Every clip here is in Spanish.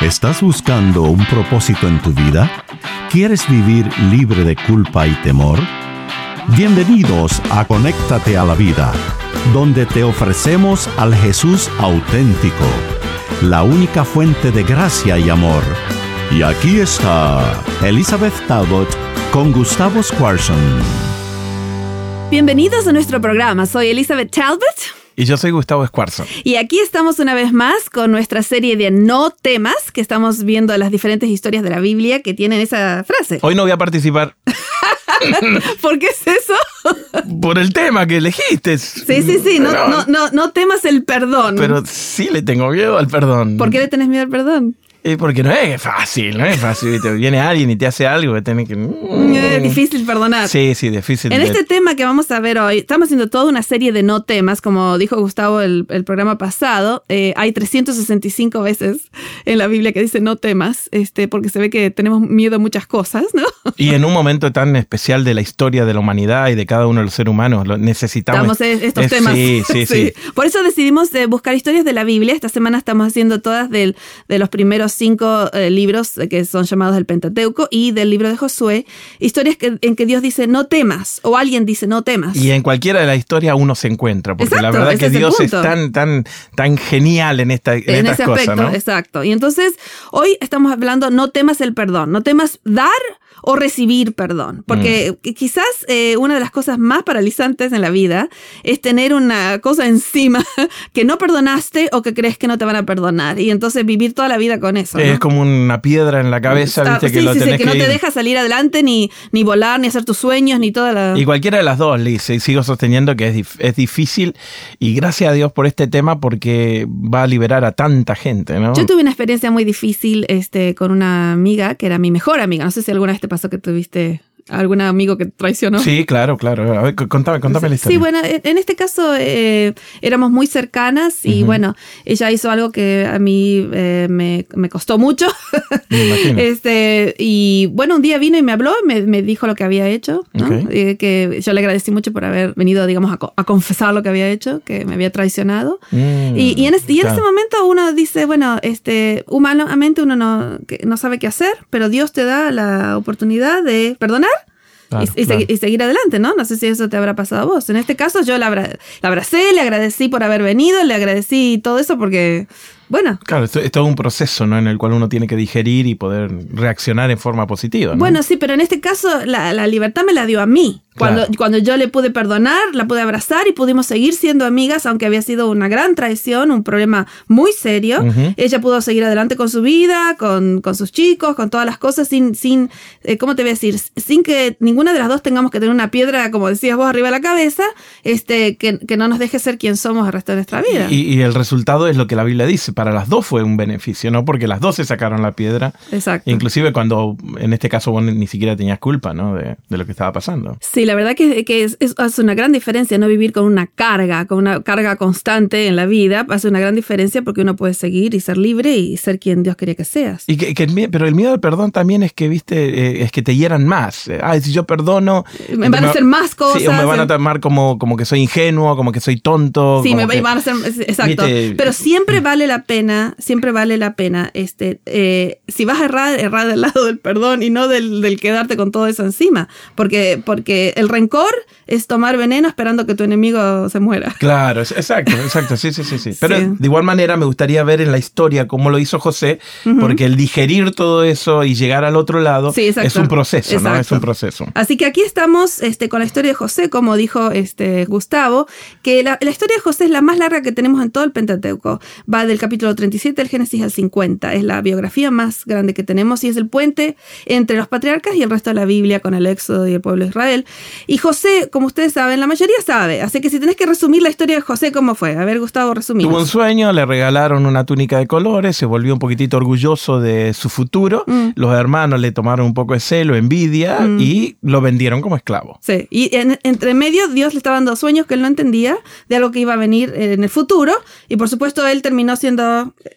¿Estás buscando un propósito en tu vida? ¿Quieres vivir libre de culpa y temor? Bienvenidos a Conéctate a la Vida, donde te ofrecemos al Jesús auténtico, la única fuente de gracia y amor. Y aquí está Elizabeth Talbot con Gustavo Squarson. Bienvenidos a nuestro programa. Soy Elizabeth Talbot. Y yo soy Gustavo Escuarzo. Y aquí estamos una vez más con nuestra serie de no temas, que estamos viendo las diferentes historias de la Biblia que tienen esa frase. Hoy no voy a participar. ¿Por qué es eso? Por el tema que elegiste. Sí, sí, sí. No, no, no, no temas el perdón. Pero sí le tengo miedo al perdón. ¿Por qué le tenés miedo al perdón? Porque no es fácil, no es fácil. Te viene alguien y te hace algo tiene que. Es difícil perdonar. Sí, sí, difícil. En este tema que vamos a ver hoy, estamos haciendo toda una serie de no temas, como dijo Gustavo el, el programa pasado. eh, hay 365 veces en la Biblia que dice no temas, este, porque se ve que tenemos miedo a muchas cosas, ¿no? Y en un momento tan especial de la historia de la humanidad y de cada uno de los seres humanos, lo necesitamos. Estamos estos es- temas. Sí, sí, sí. Por eso decidimos eh, buscar historias de la Biblia. Esta semana estamos haciendo todas del- de los primeros cinco eh, libros que son llamados el Pentateuco y del libro de Josué. Historias que- en que Dios dice no temas o alguien dice no temas. Y en cualquiera de las historias uno se encuentra, porque la verdad que es el Dios es tan, tan, tan genial en, esta, en, en estas ese cosas, aspecto, ¿no? exacto. Y entonces hoy estamos hablando no temas el perdón, no temas dar o recibir perdón, porque Mm. qui- quizás eh, una de las cosas más paralizantes en la vida es tener una cosa encima que no perdonaste o que crees que no te van a perdonar y entonces vivir toda la vida con eso. ¿no? Es como una piedra en la cabeza, Ah, viste, que sí, lo sí, sí, tenés que no que te deja salir adelante ni, ni volar, ni hacer tus sueños, ni toda la... Y cualquiera de las dos, Liz, y sigo sosteniendo que es, dif- es difícil y gracias a Dios por este tema porque va a liberar a tanta gente, ¿no? Yo tuve una experiencia muy difícil este, con una amiga que era mi mejor amiga. No sé si alguna vez te pasó que tuviste algún amigo que traicionó. Sí, claro, claro. A ver, contame, contame la historia. Sí, bueno, en en este caso eh, éramos muy cercanas y bueno, ella hizo algo que a mí eh, me, me costó mucho. Me este Y bueno, un día vino y me habló, me, me dijo lo que había hecho, ¿no? Ok. Eh, que yo le agradecí mucho por haber venido, digamos, a, a confesar lo que había hecho, que me había traicionado. Mm, Y, y en, es- y en claro. ese momento uno dice, bueno, este, humanamente uno no, que no sabe qué hacer, pero Dios te da la oportunidad de perdonar. Claro, y, y claro. segui- y seguir adelante, ¿no? No sé si eso te habrá pasado a vos. En este caso yo la, abra- la abracé, le agradecí por haber venido, le agradecí todo eso porque, bueno, Claro, esto es todo un proceso, ¿no? En el cual uno tiene que digerir y poder reaccionar en forma positiva. ¿no? Bueno, sí, pero en este caso la, la libertad me la dio a mí. Cuando, Claro. cuando yo le pude perdonar, la pude abrazar y pudimos seguir siendo amigas, aunque había sido una gran traición, un problema muy serio. Ella pudo seguir adelante con su vida, con, con sus chicos, con todas las cosas, sin, sin eh, ¿cómo te voy a decir? Sin que ninguna de las dos tengamos que tener una piedra, como decías vos, arriba de la cabeza, este, que, que no nos deje ser quien somos el resto de nuestra vida. Y, y el resultado es lo que la Biblia dice. Para las dos fue un beneficio, ¿no? Porque las dos se sacaron la piedra. Exacto. Inclusive cuando, en este caso, vos ni siquiera tenías culpa, ¿no? De, de lo que estaba pasando. Sí, la verdad que, que es, es- hace una gran diferencia no vivir con una carga, con una carga constante en la vida. Hace una gran diferencia porque uno puede seguir y ser libre y ser quien Dios quería que seas. Y que, que el pero el miedo al perdón también es que, viste, eh, es que te hieran más. Eh, Ay, si yo perdono... Me van a hacer más cosas. Sí, o me van a tomar como, como que soy ingenuo, como que soy tonto. Sí, me que- van a hacer, exacto. Viste- Pero siempre vale la pena, siempre vale la pena, este, eh, si vas a errar, errar del lado del perdón y no del, del quedarte con todo eso encima. Porque, porque el rencor es tomar veneno esperando que tu enemigo se muera. Claro, exacto, exacto, sí, sí, sí, sí. Pero Sí. de igual manera me gustaría ver en la historia cómo lo hizo José, porque el digerir todo eso y llegar al otro lado Sí, es un proceso, ¿no? Es un proceso. Así que aquí estamos este, con la historia de José, como dijo este, Gustavo, que la, la historia de José es la más larga que tenemos en todo el Pentateuco. Va del capítulo 37 del Génesis al 50. Es la biografía más grande que tenemos y es el puente entre los patriarcas y el resto de la Biblia con el Éxodo y el pueblo de Israel. Y José, como ustedes saben, la mayoría sabe. Así que si tenés que resumir la historia de José, ¿cómo fue? A ver, Gustavo, resumimos. Tuvo un sueño, le regalaron una túnica de colores, se volvió un poquitito orgulloso de su futuro. Mm. Los hermanos le tomaron un poco de celo, envidia y lo vendieron como esclavo. Sí, y en- entre medio Dios le estaba dando sueños que él no entendía de algo que iba a venir en el futuro y por supuesto él terminó siendo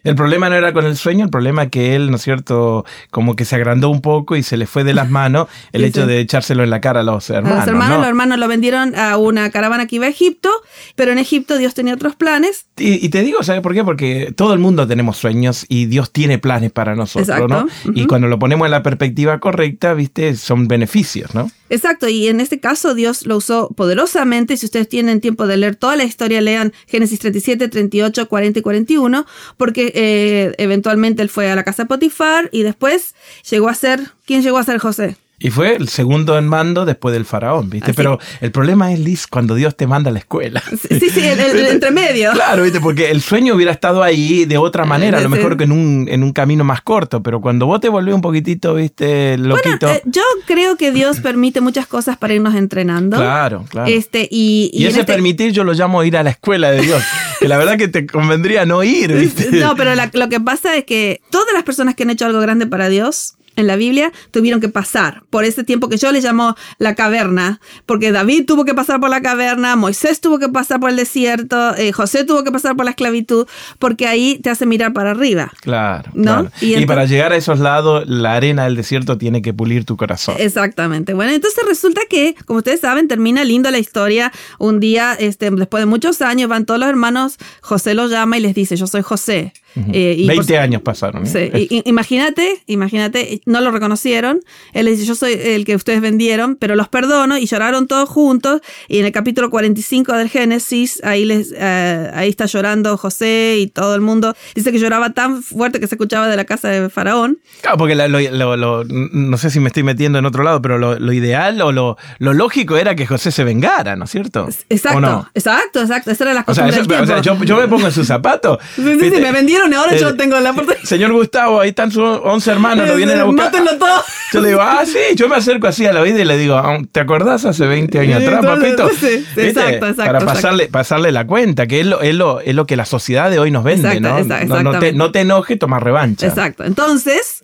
El problema no era con el sueño, el problema que él, ¿no es cierto?, como que se agrandó un poco y se le fue de las manos el Sí, hecho sí. de echárselo en la cara a los A hermanos. los hermanos, ¿no? los hermanos lo vendieron a una caravana que iba a Egipto, pero en Egipto Dios tenía otros planes. Y, y te digo, ¿sabes por qué? Porque todo el mundo tenemos sueños y Dios tiene planes para nosotros, Exacto. ¿no? Y cuando lo ponemos en la perspectiva correcta, ¿viste? Son beneficios, ¿no? Exacto, y en este caso Dios lo usó poderosamente. Si ustedes tienen tiempo de leer toda la historia, lean Génesis 37, 38, 40 y 41, porque eh, eventualmente él fue a la casa de Potifar y después llegó a ser, ¿quién llegó a ser José? Y fue el segundo en mando después del faraón, ¿viste? Así. Pero el problema es, Liz, cuando Dios te manda a la escuela. Sí, sí, el, el- el entremedio. Claro, ¿viste? Porque el sueño hubiera estado ahí de otra manera, a lo Sí. mejor que en un, en un camino más corto, pero cuando vos te volvés un poquitito, ¿viste? Loquito. Eh, yo creo que Dios permite muchas cosas para irnos entrenando. Claro, claro. Este, y, y ese este- permitir yo lo llamo ir a la escuela de Dios. que la verdad que te convendría no ir, ¿viste? No, pero la- lo que pasa es que todas las personas que han hecho algo grande para Dios en la Biblia tuvieron que pasar por ese tiempo que yo le llamo la caverna, porque David tuvo que pasar por la caverna, Moisés tuvo que pasar por el desierto, eh, José tuvo que pasar por la esclavitud, porque ahí te hace mirar para arriba. Claro, ¿No? claro. Y para llegar a esos lados, la arena del desierto tiene que pulir tu corazón. Exactamente. Bueno, entonces resulta que, como ustedes saben, termina lindo la historia. Un día, este, después de muchos años, van todos los hermanos, José los llama y les dice, yo soy José. Eh, y por- 20 años pasaron. ¿eh? Sí, imagínate, imagínate, no lo reconocieron. Él les dice, yo soy el que ustedes vendieron, pero los perdono y lloraron todos juntos. Y en el capítulo 45 del Génesis, ahí, les, eh, ahí está llorando José y todo el mundo. Dice que lloraba tan fuerte que se escuchaba de la casa de Faraón. Claro, porque la- lo, lo- lo- no sé si me estoy metiendo en otro lado, pero lo, ideal o lo, lo lógico era que José se vengara, ¿no es cierto? Exacto, ¿O no? exacto, exacto. Esa era la O sea, del o sea, yo, yo me pongo en sus zapatos. Sí, sí, sí, me vendieron y ahora yo Eh, tengo la oportunidad. Señor Gustavo, ahí están sus 11 hermanos, lo vienen a buscar. Mátenlo todo. Yo le digo, ah, sí, yo me acerco así a la vida y le digo, ah, ¿te acordás hace 20 años atrás, papito? sí, exacto, exacto, Para exacto. pasarle, pasarle la cuenta, que es lo, es, lo, es lo que la sociedad de hoy nos vende, Exacto, ¿no? No, no, te, no te enojes, toma revancha. Exacto. Entonces,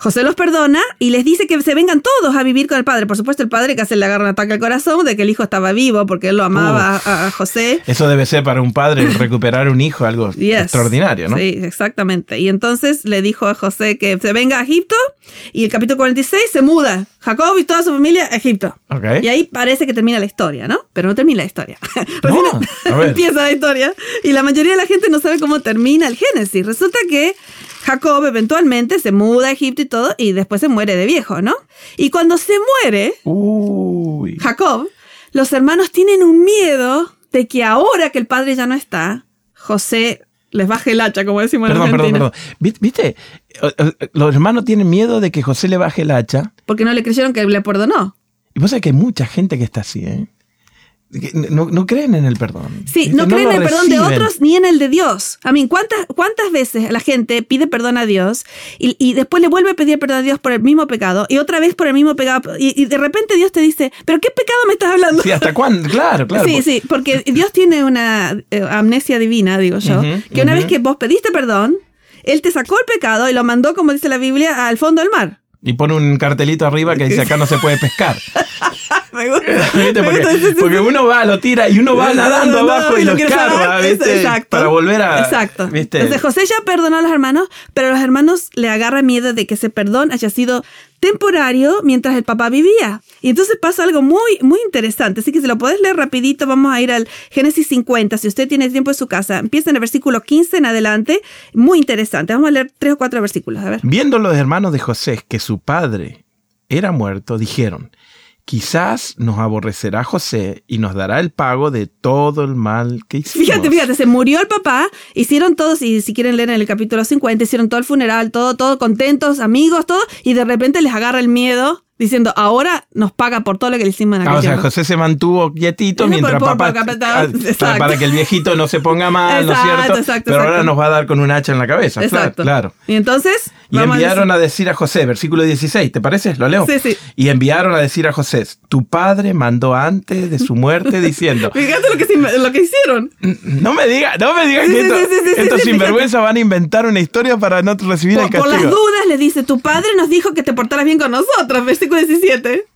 José los perdona y les dice que se vengan todos a vivir con el padre. Por supuesto, el padre casi le agarra un ataque al corazón de que el hijo estaba vivo porque él lo amaba a, a José. Eso debe ser para un padre recuperar un hijo algo Yes. extraordinario, ¿no? Sí, exactamente. Y entonces le dijo a José que se venga a Egipto y el capítulo 46 se muda. Jacob y toda su familia a Egipto. Ok. Y ahí parece que termina la historia, ¿no? Pero no termina la historia. No, empieza la historia. Y la mayoría de la gente no sabe cómo termina el Génesis. Resulta que Jacob eventualmente se muda a Egipto y todo, y después se muere de viejo, ¿no? Y cuando se muere Uy. Jacob, los hermanos tienen un miedo de que ahora que el padre ya no está, José les baje el hacha, como decimos Perdón, en perdón, Argentina. perdón. Vi- ¿Viste? Los hermanos tienen miedo de que José le baje el hacha. Porque no le creyeron que le perdonó. Y vos sabés que hay mucha gente que está así, ¿eh? No, no creen en el perdón. Sí, no creen en el perdón de otros ni en el de Dios. A mí, ¿cuántas, ¿cuántas veces la gente pide perdón a Dios y, y después le vuelve a pedir perdón a Dios por el mismo pecado y otra vez por el mismo pecado? Y, y de repente Dios te dice, ¿pero qué pecado me estás hablando? Sí, ¿hasta cuándo? Claro, claro. sí, sí, porque Dios tiene una eh, amnesia divina, digo yo, que una vez que vos pediste perdón, Él te sacó el pecado y lo mandó, como dice la Biblia, al fondo del mar. Y pone un cartelito arriba que dice acá no se puede pescar. Me gusta. ¿Viste? me Porque, gusta, porque uno va, lo tira y uno va nadando No, no, abajo y lo sacar, ¿viste? exacto. Para volver a. Exacto. ¿viste? Entonces José ya perdonó a los hermanos, pero los hermanos le agarran miedo de que ese perdón haya sido temporario mientras el papá vivía. Y entonces pasa algo muy, muy interesante. Así que si lo podés leer rapidito, vamos a ir al Génesis 50. Si usted tiene tiempo en su casa, empieza en el versículo 15 en adelante. Muy interesante. Vamos a leer tres o cuatro versículos. A ver. Viendo los hermanos de José que su padre era muerto, dijeron, quizás nos aborrecerá José y nos dará el pago de todo el mal que hicimos. Fíjate, fíjate, se murió el papá, hicieron todos, y si quieren leer en el capítulo 50, hicieron todo el funeral, todo, todo contentos, amigos, todo, y de repente les agarra el miedo diciendo, ahora nos paga por todo lo que le hicimos en aquel Ah, o sea, tiempo". José se mantuvo quietito Eso mientras por- por- papá... por para, para que el viejito no se ponga mal, ¿no es cierto? exacto, Pero ahora nos va a dar con un hacha en la cabeza. Exacto. Claro. Y entonces, Y vamos a enviaron decir- a decir a José, versículo 16, ¿te parece? ¿Lo leo? Sí, sí. Y enviaron a decir a José, tu padre mandó antes de su muerte diciendo, Fíjate lo que, se- lo que hicieron. no me digas, no me digas Sí, que esto- estos sí, sinvergüenza van a inventar una historia para no recibir Por, el por castigo. las dudas le dice, tu padre nos dijo que te portaras bien con nosotros, versículo versículo 17.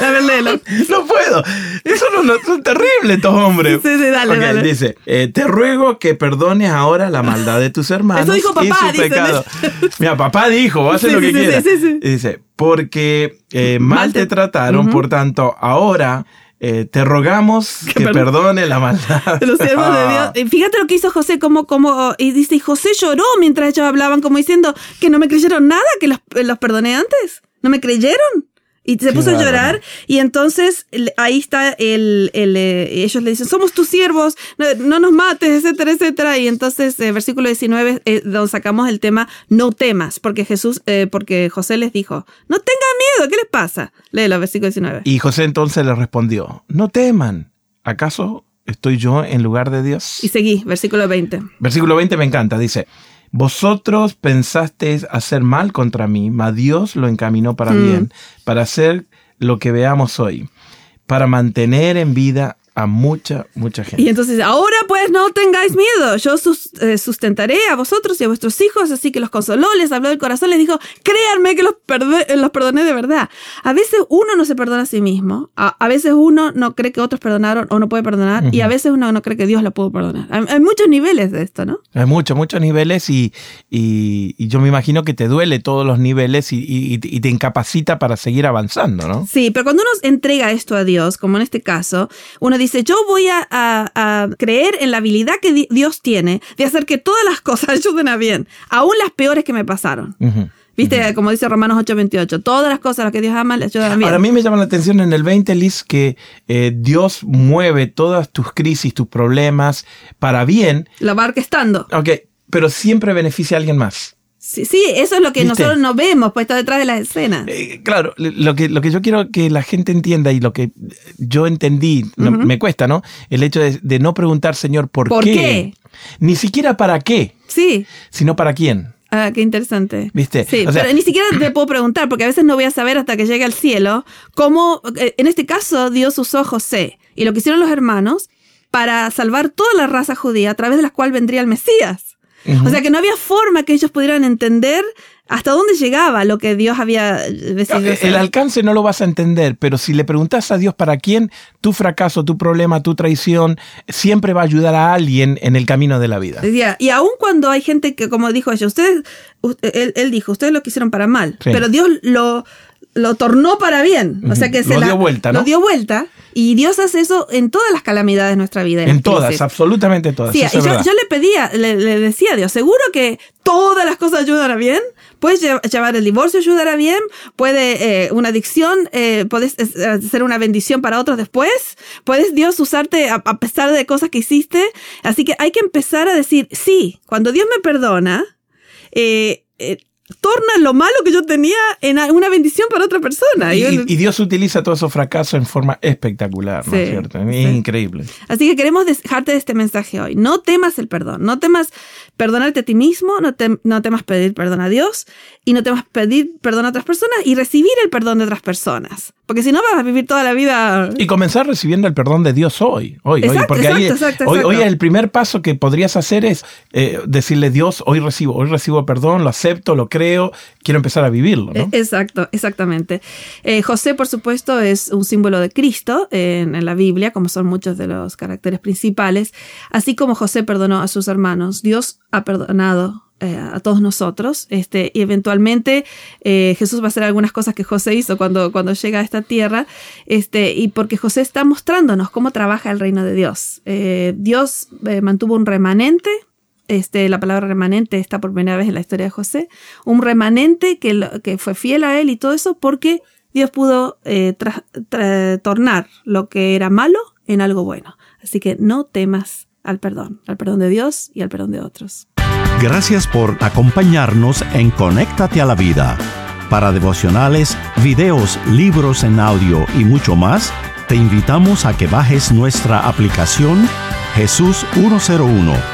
A ver, léelo. No puedo. Eso no, no- son terribles estos hombres. Sí, sí, dale, dale. Dice, eh, te ruego que perdones ahora la maldad de tus hermanos Eso dijo y papá, su dice. pecado. Mira, papá dijo, hacer Sí, lo que sí, quiera. sí, sí, sí. Y dice, porque eh, Mal te- trataron, por tanto, ahora eh, te rogamos que, perdone- perdone la maldad de los siervos de Dios. Y Fíjate lo que hizo José, como, como, y dice, y José lloró mientras ellos hablaban, como diciendo que no me creyeron nada, que los, los perdoné antes. ¿No me creyeron? Y se Qué puso a llorar y entonces ahí está el, el, eh, ellos le dicen, somos tus siervos, no, no nos mates, etcétera, etcétera. Y entonces, eh, versículo 19, eh, donde sacamos el tema, no temas, porque Jesús, eh, porque José les dijo, no tengan miedo, ¿qué les pasa? Léelo, versículo 19. Y José entonces le respondió, no teman, ¿acaso estoy yo en lugar de Dios? Y seguí, versículo 20. Versículo 20 me encanta, dice, vosotros pensasteis hacer mal contra mí, mas Dios lo encaminó para Mm. bien, para hacer lo que veamos hoy, para mantener en vida a mucha, mucha gente. Y entonces, ahora pues no tengáis miedo, yo sus- eh, sustentaré a vosotros y a vuestros hijos, así que los consoló, les habló del corazón, les dijo, créanme que los, perde- eh, los perdoné de verdad. A veces uno no se perdona a sí mismo, a, a veces uno no cree que otros perdonaron o no puede perdonar, y a veces uno no cree que Dios lo pudo perdonar. Hay, hay muchos niveles de esto, ¿no? Hay muchos, muchos niveles y, y- y yo me imagino que te duele todos los niveles y, y- y te incapacita para seguir avanzando, ¿no? Sí, pero cuando uno entrega esto a Dios, como en este caso, uno dice, yo voy a, a- a creer en la habilidad que di- Dios tiene de hacer que todas las cosas ayuden a bien, aún las peores que me pasaron. Ujú. Viste, como dice Romanos 8:28, todas las cosas a las que Dios ama le ayudan a bien. Ahora a mí me llama la atención en el 20, Liz, que eh, Dios mueve todas tus crisis, tus problemas para bien, La va orquestando. ok, pero siempre beneficia a alguien más. Sí, sí, eso es lo que ¿Viste? nosotros no vemos, pues está detrás de las escenas. Eh, claro, lo que, lo que yo quiero que la gente entienda y lo que yo entendí, no- me cuesta, ¿no? El hecho de, de no preguntar, Señor, ¿por, ¿Por qué? Ni siquiera para qué, Sí, sino para quién. Ah, qué interesante. ¿Viste? Sí, O sea- pero ni siquiera te puedo preguntar, porque a veces no voy a saber hasta que llegue al cielo cómo, eh, en este caso, Dios usó a José y lo que hicieron los hermanos para salvar toda la raza judía a través de la cual vendría el Mesías. O sea que no había forma que ellos pudieran entender hasta dónde llegaba lo que Dios había eh, decidido El hacer. alcance no lo vas a entender, pero si le preguntas a Dios para quién, tu fracaso, tu problema, tu traición, siempre va a ayudar a alguien en el camino de la vida. Y aun cuando hay gente que, como dijo ella, ustedes, él, él dijo, ustedes lo quisieron para mal, Sí. pero Dios lo, lo tornó para bien. O sea que se Lo la- dio vuelta, ¿no? Lo dio vuelta. Y Dios hace eso en todas las calamidades de nuestra vida. En todas, crisis. absolutamente todas. Sí, y yo, le pedía, le, le decía a Dios, seguro que todas las cosas ayudan a bien. Puedes lle- llevar el divorcio, ayudar a bien. Puede eh, una adicción, eh, puedes eh, ser una bendición para otros después. Puedes Dios usarte a, a pesar de cosas que hiciste. Así que hay que empezar a decir, sí, cuando Dios me perdona, eh, eh, torna lo malo que yo tenía en una bendición para otra persona. Y, Y- y- y Dios utiliza todos esos fracasos en forma espectacular, ¿no es cierto? Es sí. increíble. Así que queremos dejarte de este mensaje hoy. No temas el perdón. No temas perdonarte a ti mismo, no, tem- no temas pedir perdón a Dios y no temas pedir perdón a otras personas y recibir el perdón de otras personas. Porque si no vas a vivir toda la vida... Y comenzar recibiendo el perdón de Dios hoy, hoy, hoy, Exacto, porque ahí- exacto, exacto, hoy, exacto. hoy el primer paso que podrías hacer es eh, decirle Dios, hoy recibo, hoy recibo perdón, lo acepto, lo creo, quiero empezar a vivirlo, ¿no? Eh, Exacto, exactamente. Eh, José, por supuesto, es un símbolo de Cristo en, la Biblia, como son muchos de los caracteres principales. Así como José perdonó a sus hermanos, Dios ha perdonado eh, a todos nosotros. Este, y eventualmente eh, Jesús va a hacer algunas cosas que José hizo cuando, cuando llega a esta tierra. Este, y porque José está mostrándonos cómo trabaja el reino de Dios. Dios mantuvo un remanente este, la palabra remanente está por primera vez en la historia de José, un remanente que, que fue fiel a él y todo eso porque Dios pudo eh, tornar lo que era malo en algo bueno. Así que no temas al perdón, al perdón de Dios y al perdón de otros. Gracias por acompañarnos en Conéctate a la Vida. Para devocionales, videos, libros en audio y mucho más, te invitamos a que bajes nuestra aplicación Jesús 101